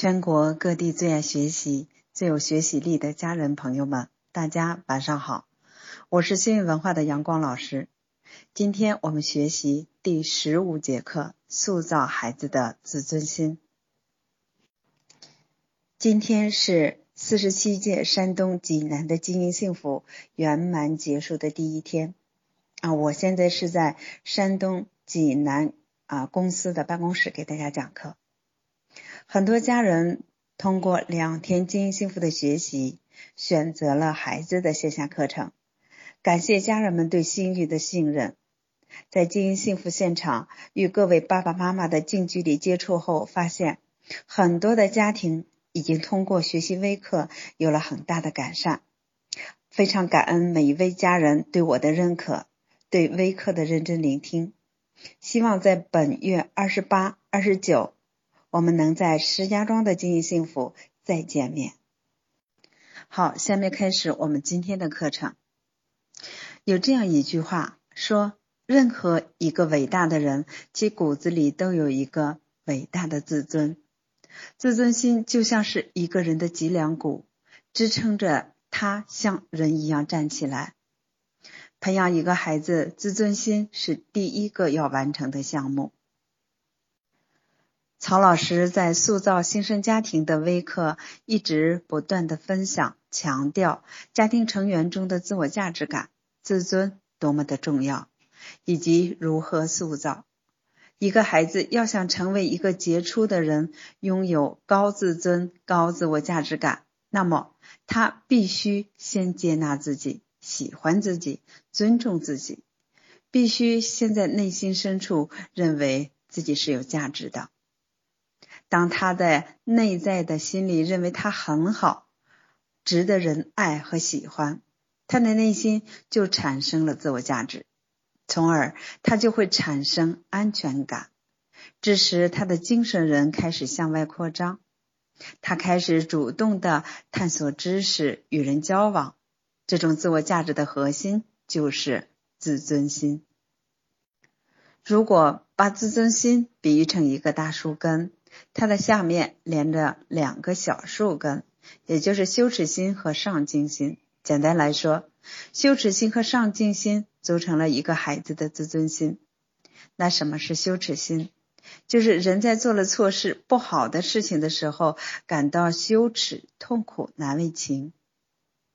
全国各地最爱学习、最有学习力的家人朋友们，大家晚上好，我是幸运文化的阳光老师。今天我们学习第十五节课，塑造孩子的自尊心。今天是四十七届山东济南的经营幸福圆满结束的第一天啊！我现在是在山东济南啊公司的办公室给大家讲课。很多家人通过两天经营幸福的学习，选择了孩子的线下课程。感谢家人们对心语的信任。在经营幸福现场与各位爸爸妈妈的近距离接触后，发现很多的家庭已经通过学习微课有了很大的改善。非常感恩每一位家人对我的认可，对微课的认真聆听。希望在本月二十八、二十九。我们能在石家庄的经营幸福再见面。好，下面开始我们今天的课程。有这样一句话说：任何一个伟大的人，其骨子里都有一个伟大的自尊。自尊心就像是一个人的脊梁骨，支撑着他像人一样站起来。培养一个孩子自尊心是第一个要完成的项目。曹老师在塑造新生家庭的微课一直不断的分享，强调家庭成员中的自我价值感、自尊多么的重要，以及如何塑造一个孩子要想成为一个杰出的人，拥有高自尊、高自我价值感，那么他必须先接纳自己、喜欢自己、尊重自己，必须先在内心深处认为自己是有价值的。当他在内在的心里认为他很好，值得人爱和喜欢，他的内心就产生了自我价值，从而他就会产生安全感。这时，他的精神人开始向外扩张，他开始主动的探索知识，与人交往。这种自我价值的核心就是自尊心。如果把自尊心比喻成一个大树根，它的下面连着两个小树根，也就是羞耻心和上进心。简单来说，羞耻心和上进心组成了一个孩子的自尊心。那什么是羞耻心？就是人在做了错事、不好的事情的时候，感到羞耻、痛苦、难为情。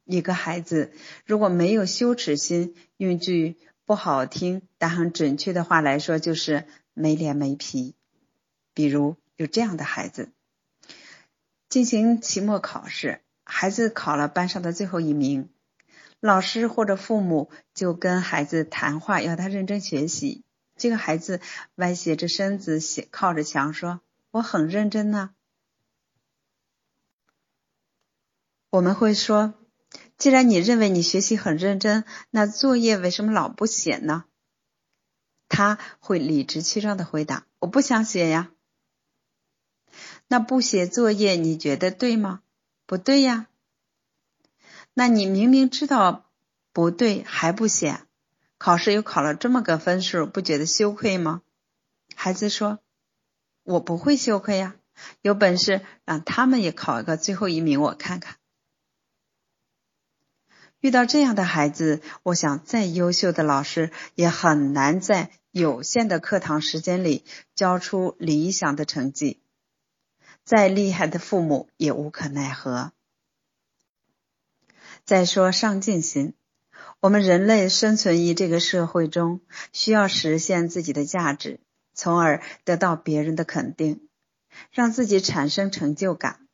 一个孩子如果没有羞耻心，用句不好听但很准确的话来说，就是没脸没皮。比如。有这样的孩子，进行期末考试，孩子考了班上的最后一名，老师或者父母就跟孩子谈话，要他认真学习。这个孩子歪斜着身子，斜靠着墙说：“我很认真呢。”我们会说：“既然你认为你学习很认真，那作业为什么老不写呢？”他会理直气壮的回答：“我不想写呀。”那不写作业你觉得对吗？不对呀。那你明明知道不对还不写，考试又考了这么个分数，不觉得羞愧吗？孩子说：“我不会羞愧呀，有本事让他们也考一个最后一名，我看看。”遇到这样的孩子，我想再优秀的老师也很难在有限的课堂时间里教出理想的成绩。再厉害的父母也无可奈何。再说上进心，我们人类生存于这个社会中，需要实现自己的价值，从而得到别人的肯定，让自己产生成就感。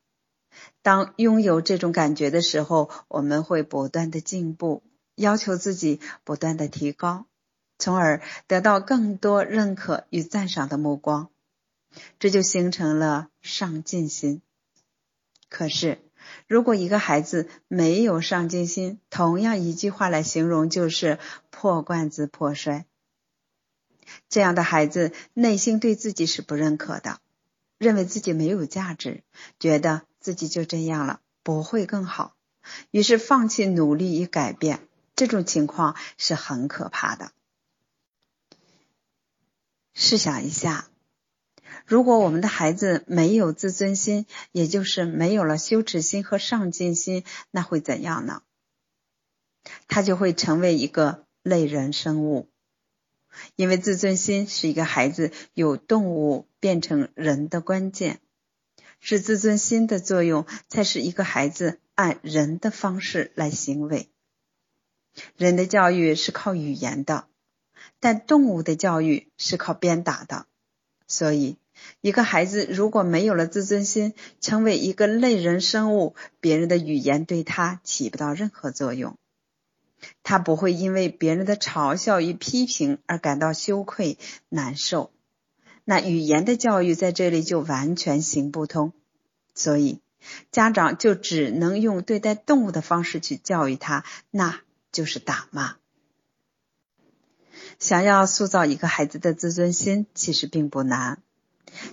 当拥有这种感觉的时候，我们会不断的进步，要求自己不断的提高，从而得到更多认可与赞赏的目光。这就形成了上进心。可是，如果一个孩子没有上进心，同样一句话来形容就是破罐子破摔。这样的孩子内心对自己是不认可的，认为自己没有价值，觉得自己就这样了，不会更好，于是放弃努力与改变。这种情况是很可怕的。试想一下。如果我们的孩子没有自尊心，也就是没有了羞耻心和上进心，那会怎样呢？他就会成为一个类人生物。因为自尊心是一个孩子由动物变成人的关键，是自尊心的作用，才使一个孩子按人的方式来行为。人的教育是靠语言的，但动物的教育是靠鞭打的。所以，一个孩子如果没有了自尊心，成为一个类人生物，别人的语言对他起不到任何作用。他不会因为别人的嘲笑与批评而感到羞愧难受，那语言的教育在这里就完全行不通。所以，家长就只能用对待动物的方式去教育他，那就是打骂。想要塑造一个孩子的自尊心，其实并不难。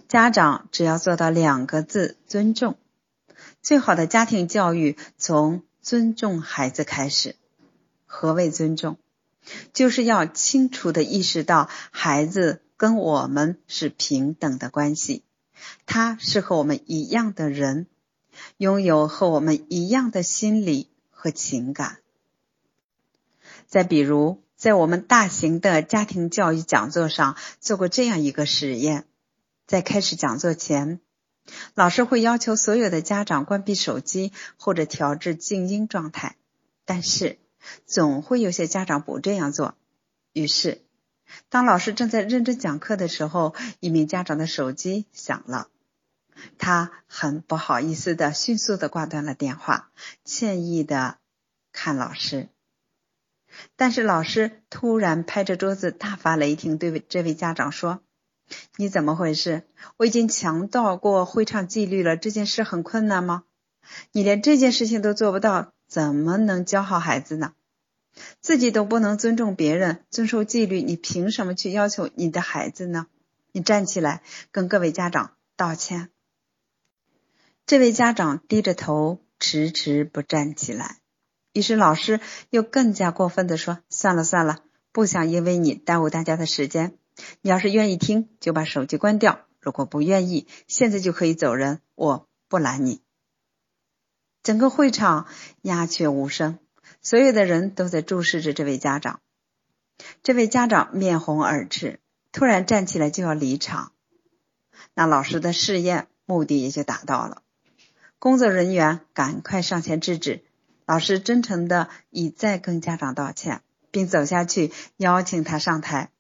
家长只要做到两个字：尊重。最好的家庭教育从尊重孩子开始。何谓尊重？就是要清楚的意识到，孩子跟我们是平等的关系，他是和我们一样的人，拥有和我们一样的心理和情感。再比如，在我们大型的家庭教育讲座上做过这样一个实验：在开始讲座前，老师会要求所有的家长关闭手机或者调至静音状态，但是。总会有些家长不这样做，于是，当老师正在认真讲课的时候，一名家长的手机响了，他很不好意思的迅速的挂断了电话，歉意的看老师，但是老师突然拍着桌子大发雷霆，对这位家长说：“你怎么回事？我已经强调过会场纪律了，这件事很困难吗？你连这件事情都做不到？”怎么能教好孩子呢？自己都不能尊重别人、遵守纪律，你凭什么去要求你的孩子呢？你站起来跟各位家长道歉。这位家长低着头，迟迟不站起来。于是老师又更加过分的说：“算了算了，不想因为你耽误大家的时间。你要是愿意听，就把手机关掉；如果不愿意，现在就可以走人，我不拦你。”整个会场鸦雀无声，所有的人都在注视着这位家长。这位家长面红耳赤，突然站起来就要离场。那老师的试验目的也就达到了。工作人员赶快上前制止。老师真诚的一再跟家长道歉，并走下去邀请他上台。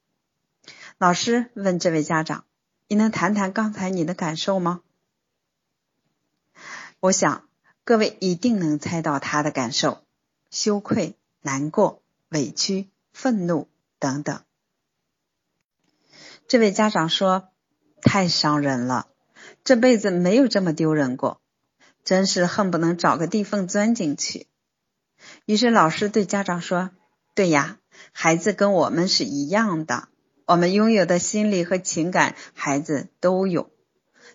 老师问这位家长：“你能谈谈刚才你的感受吗？”我想。各位一定能猜到他的感受：羞愧、难过、委屈、愤怒等等。这位家长说：“太伤人了，这辈子没有这么丢人过，真是恨不能找个地缝钻进去。”于是老师对家长说：“对呀，孩子跟我们是一样的，我们拥有的心理和情感，孩子都有。”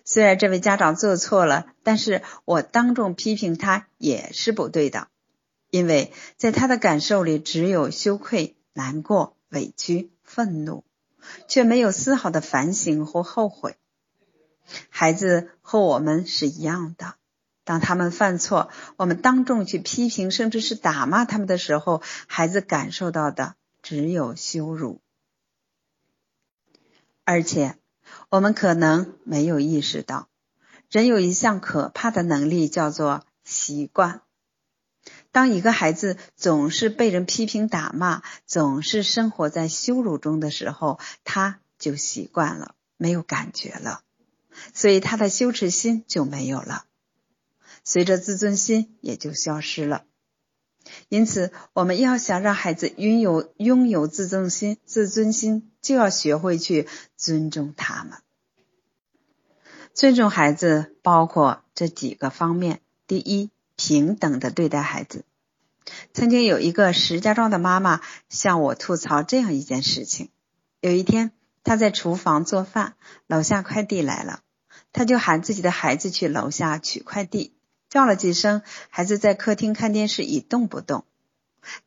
虽然这位家长做错了，但是我当众批评他也是不对的，因为在他的感受里只有羞愧、难过、委屈、愤怒，却没有丝毫的反省或后悔。孩子和我们是一样的，当他们犯错，我们当众去批评，甚至是打骂他们的时候，孩子感受到的只有羞辱，而且。我们可能没有意识到，人有一项可怕的能力，叫做习惯。当一个孩子总是被人批评打骂，总是生活在羞辱中的时候，他就习惯了，没有感觉了，所以他的羞耻心就没有了，随着自尊心也就消失了。因此，我们要想让孩子拥有拥有自尊心，自尊心就要学会去尊重他们。尊重孩子包括这几个方面：第一，平等的对待孩子。曾经有一个石家庄的妈妈向我吐槽这样一件事情：有一天，她在厨房做饭，楼下快递来了，她就喊自己的孩子去楼下取快递。叫了几声，孩子在客厅看电视一动不动。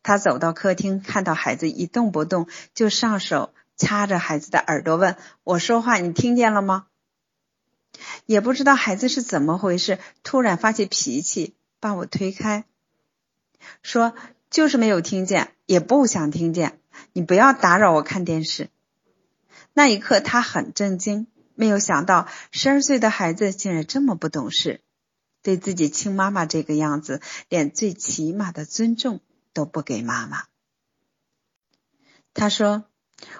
他走到客厅，看到孩子一动不动，就上手掐着孩子的耳朵问：“我说话你听见了吗？”也不知道孩子是怎么回事，突然发起脾气，把我推开，说就是没有听见，也不想听见，你不要打扰我看电视。那一刻他很震惊，没有想到十二岁的孩子竟然这么不懂事，对自己亲妈妈这个样子，连最起码的尊重都不给妈妈。他说：“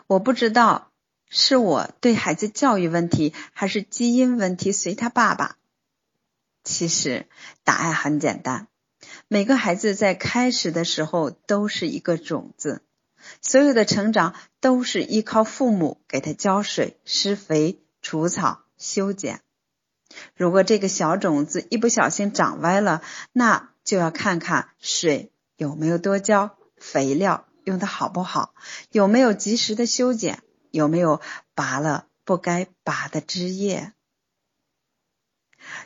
我不知道是我对孩子教育问题，还是基因问题随他爸爸。其实答案很简单，每个孩子在开始的时候都是一个种子，所有的成长都是依靠父母给他浇水、施肥、除草、修剪。如果这个小种子一不小心长歪了，那就要看看水有没有多浇，肥料。”用的好不好？有没有及时的修剪？有没有拔了不该拔的枝叶？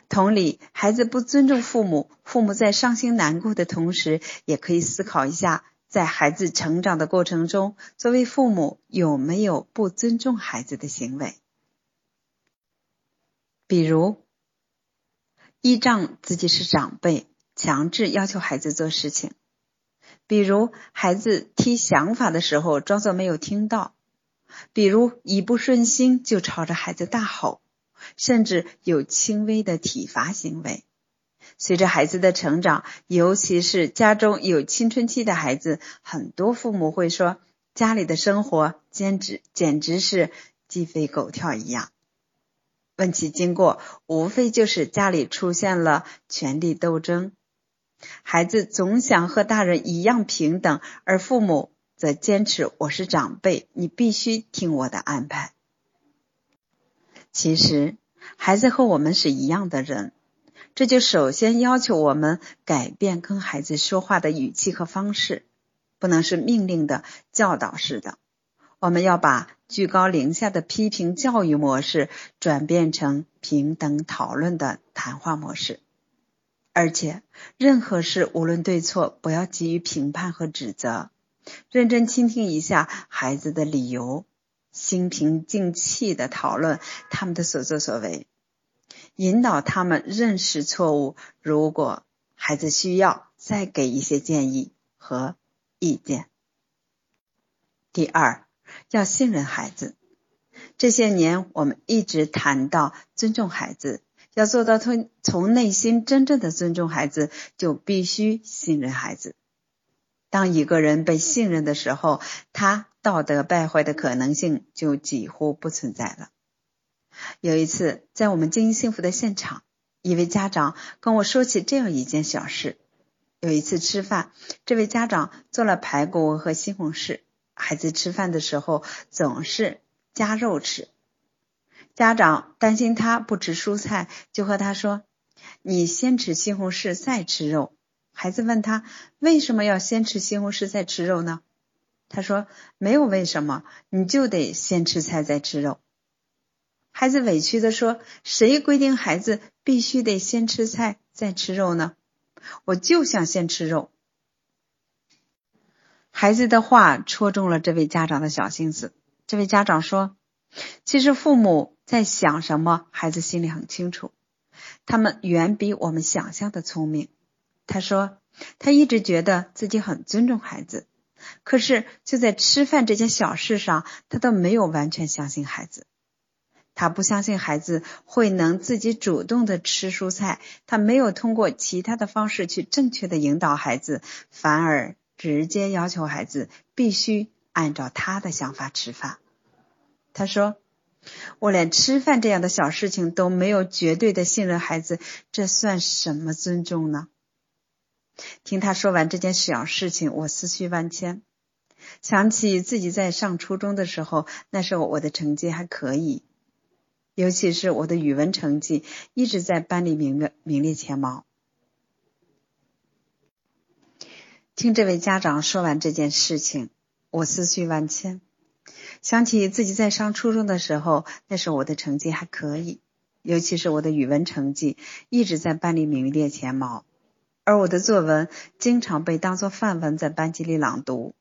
同理，孩子不尊重父母，父母在伤心难过的同时，也可以思考一下，在孩子成长的过程中，作为父母有没有不尊重孩子的行为？比如，依仗自己是长辈，强制要求孩子做事情。比如孩子提想法的时候装作没有听到，比如一不顺心就朝着孩子大吼，甚至有轻微的体罚行为。随着孩子的成长，尤其是家中有青春期的孩子，很多父母会说家里的生活简直简直是鸡飞狗跳一样。问其经过，无非就是家里出现了权力斗争。孩子总想和大人一样平等，而父母则坚持我是长辈，你必须听我的安排。其实，孩子和我们是一样的人，这就首先要求我们改变跟孩子说话的语气和方式，不能是命令的、教导式的。我们要把居高临下的批评教育模式转变成平等讨论的谈话模式。而且，任何事无论对错，不要急于评判和指责，认真倾听一下孩子的理由，心平静气的讨论他们的所作所为，引导他们认识错误。如果孩子需要，再给一些建议和意见。第二，要信任孩子。这些年，我们一直谈到尊重孩子。要做到从从内心真正的尊重孩子，就必须信任孩子。当一个人被信任的时候，他道德败坏的可能性就几乎不存在了。有一次，在我们经营幸福的现场，一位家长跟我说起这样一件小事：有一次吃饭，这位家长做了排骨和西红柿，孩子吃饭的时候总是夹肉吃。家长担心他不吃蔬菜，就和他说：“你先吃西红柿，再吃肉。”孩子问他：“为什么要先吃西红柿再吃肉呢？”他说：“没有为什么，你就得先吃菜再吃肉。”孩子委屈的说：“谁规定孩子必须得先吃菜再吃肉呢？我就想先吃肉。”孩子的话戳中了这位家长的小心思。这位家长说：“其实父母。”在想什么，孩子心里很清楚。他们远比我们想象的聪明。他说，他一直觉得自己很尊重孩子，可是就在吃饭这件小事上，他都没有完全相信孩子。他不相信孩子会能自己主动的吃蔬菜，他没有通过其他的方式去正确的引导孩子，反而直接要求孩子必须按照他的想法吃饭。他说。我连吃饭这样的小事情都没有绝对的信任孩子，这算什么尊重呢？听他说完这件小事情，我思绪万千，想起自己在上初中的时候，那时候我的成绩还可以，尤其是我的语文成绩一直在班里名列名列前茅。听这位家长说完这件事情，我思绪万千。想起自己在上初中的时候，那时候我的成绩还可以，尤其是我的语文成绩一直在班里名列前茅，而我的作文经常被当作范文在班级里朗读。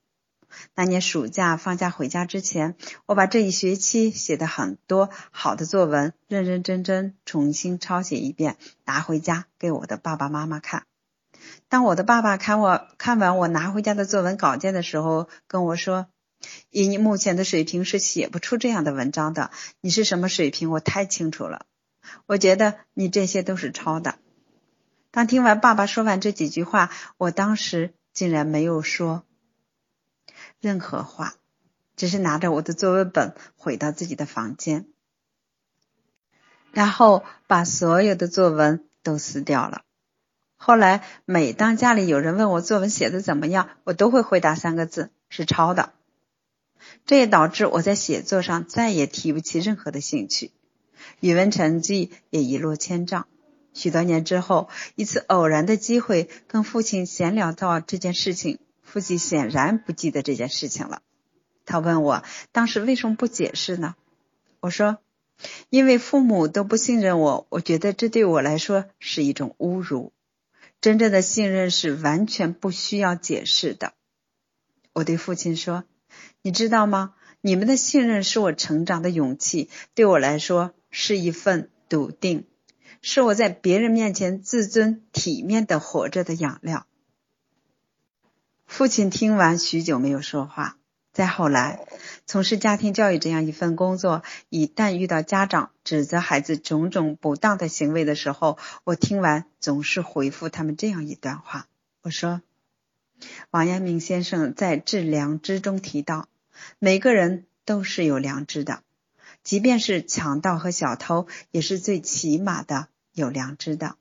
那年暑假放假回家之前，我把这一学期写的很多好的作文认认真真重新抄写一遍，拿回家给我的爸爸妈妈看。当我的爸爸看我看完我拿回家的作文稿件的时候，跟我说：“以你目前的水平是写不出这样的文章的。你是什么水平？我太清楚了。我觉得你这些都是抄的。”当听完爸爸说完这几句话，我当时竟然没有说任何话，只是拿着我的作文本回到自己的房间，然后把所有的作文都撕掉了。后来，每当家里有人问我作文写的怎么样，我都会回答三个字：是抄的。这也导致我在写作上再也提不起任何的兴趣，语文成绩也一落千丈。许多年之后，一次偶然的机会跟父亲闲聊到这件事情，父亲显然不记得这件事情了。他问我当时为什么不解释呢？我说：因为父母都不信任我，我觉得这对我来说是一种侮辱。真正的信任是完全不需要解释的。我对父亲说：“你知道吗？你们的信任是我成长的勇气，对我来说是一份笃定，是我在别人面前自尊体面的活着的养料。”父亲听完许久没有说话。再后来，从事家庭教育这样一份工作，一旦遇到家长指责孩子种种不当的行为的时候，我听完总是回复他们这样一段话：我说，王阳明先生在《致良知》中提到，每个人都是有良知的，即便是强盗和小偷，也是最起码的有良知的。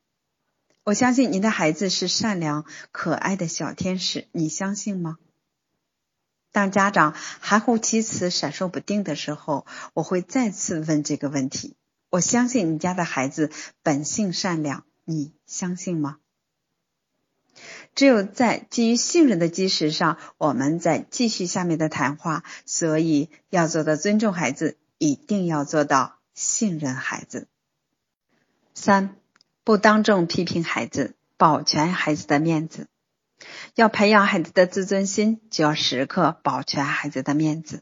我相信您的孩子是善良可爱的小天使，你相信吗？当家长含糊其辞、闪烁不定的时候，我会再次问这个问题：我相信你家的孩子本性善良，你相信吗？只有在基于信任的基石上，我们再继续下面的谈话。所以要做到尊重孩子，一定要做到信任孩子。三，不当众批评孩子，保全孩子的面子。要培养孩子的自尊心，就要时刻保全孩子的面子。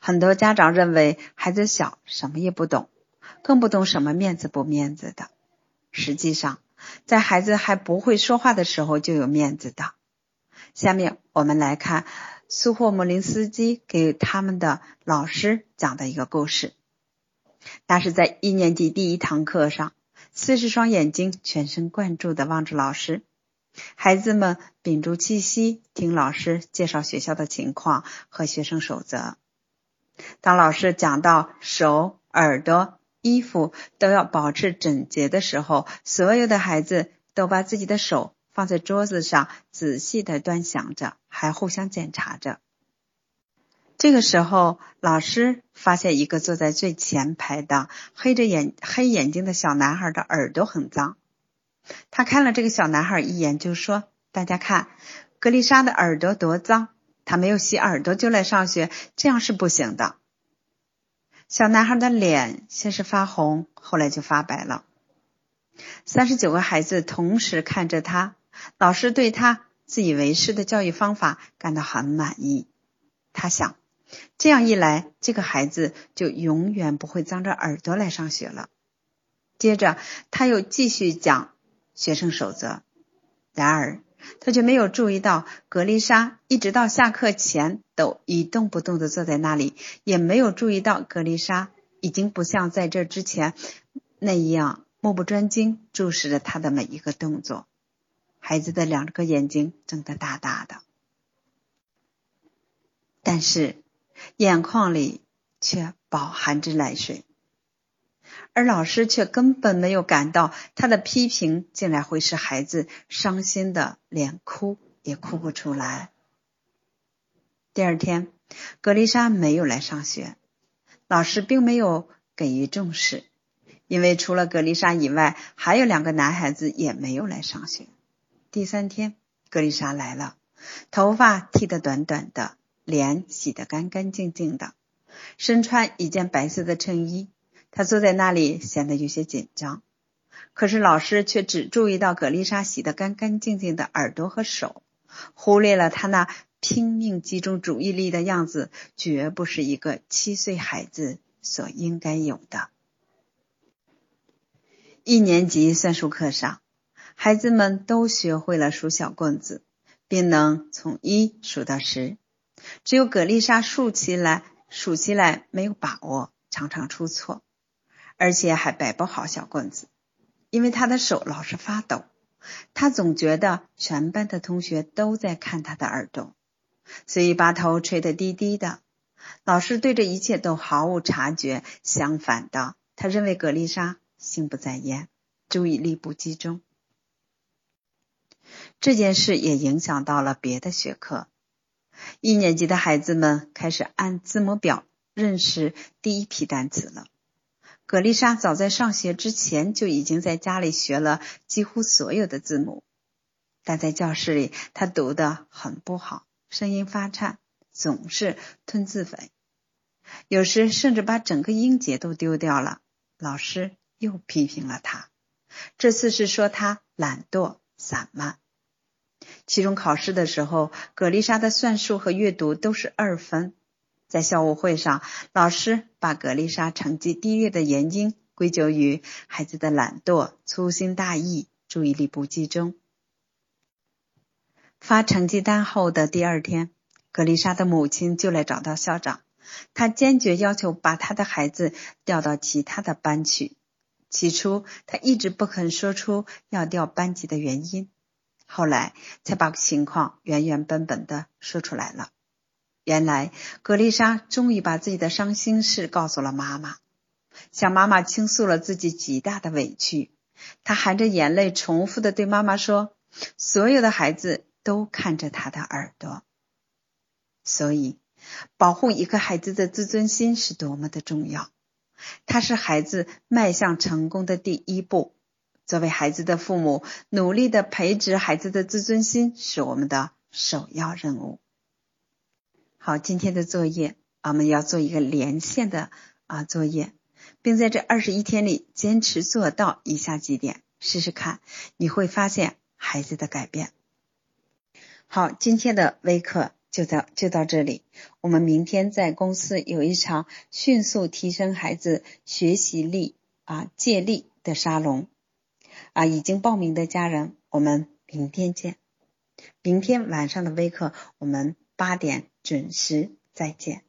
很多家长认为孩子小，什么也不懂，更不懂什么面子不面子的。实际上，在孩子还不会说话的时候就有面子的。下面我们来看苏霍姆林斯基给他们的老师讲的一个故事。那是在一年级第一堂课上，四十双眼睛全神贯注地望着老师。孩子们屏住气息，听老师介绍学校的情况和学生守则。当老师讲到手、耳朵、衣服都要保持整洁的时候，所有的孩子都把自己的手放在桌子上，仔细的端详着，还互相检查着。这个时候，老师发现一个坐在最前排的黑着眼、黑眼睛的小男孩的耳朵很脏。他看了这个小男孩一眼，就说：“大家看，格丽莎的耳朵多脏，他没有洗耳朵就来上学，这样是不行的。”小男孩的脸先是发红，后来就发白了。三十九个孩子同时看着他，老师对他自以为是的教育方法感到很满意。他想，这样一来，这个孩子就永远不会脏着耳朵来上学了。接着，他又继续讲。学生守则。然而，他却没有注意到格丽莎一直到下课前都一动不动的坐在那里，也没有注意到格丽莎已经不像在这之前那样目不专睛注视着他的每一个动作。孩子的两个眼睛睁得大大的，但是眼眶里却饱含着泪水。而老师却根本没有感到他的批评竟然会使孩子伤心的连哭也哭不出来。第二天，格丽莎没有来上学，老师并没有给予重视，因为除了格丽莎以外，还有两个男孩子也没有来上学。第三天，格丽莎来了，头发剃得短短的，脸洗得干干净净的，身穿一件白色的衬衣。他坐在那里，显得有些紧张。可是老师却只注意到葛丽莎洗得干干净净的耳朵和手，忽略了她那拼命集中注意力的样子，绝不是一个七岁孩子所应该有的。一年级算术课上，孩子们都学会了数小棍子，并能从一数到十。只有葛丽莎数起来数起来没有把握，常常出错，而且还摆不好小棍子，因为他的手老是发抖。他总觉得全班的同学都在看他的耳朵，所以把头垂得低低的。老师对这一切都毫无察觉，相反的，他认为葛丽莎心不在焉，注意力不集中。这件事也影响到了别的学科。一年级的孩子们开始按字母表认识第一批单词了。葛丽莎早在上学之前就已经在家里学了几乎所有的字母，但在教室里她读的很不好，声音发颤，总是吞字尾，有时甚至把整个音节都丢掉了。老师又批评了她，这次是说她懒惰散漫。期中考试的时候，葛丽莎的算术和阅读都是二分。在校务会上，老师把葛丽莎成绩低劣的原因归咎于孩子的懒惰、粗心大意、注意力不集中。发成绩单后的第二天，葛丽莎的母亲就来找到校长，她坚决要求把她的孩子调到其他的班去。起初，她一直不肯说出要调班级的原因，后来才把情况原原本本的说出来了。原来，格丽莎终于把自己的伤心事告诉了妈妈，向妈妈倾诉了自己极大的委屈。她含着眼泪，重复的对妈妈说：“所有的孩子都看着他的耳朵。”所以，保护一个孩子的自尊心是多么的重要，它是孩子迈向成功的第一步。作为孩子的父母，努力的培植孩子的自尊心是我们的首要任务。好，今天的作业我们要做一个连线的啊作业，并在这二十一天里坚持做到以下几点，试试看，你会发现孩子的改变。好，今天的微课就到就到这里，我们明天在公司有一场迅速提升孩子学习力啊借力的沙龙啊，已经报名的家人，我们明天见。明天晚上的微课我们八点。准时再见。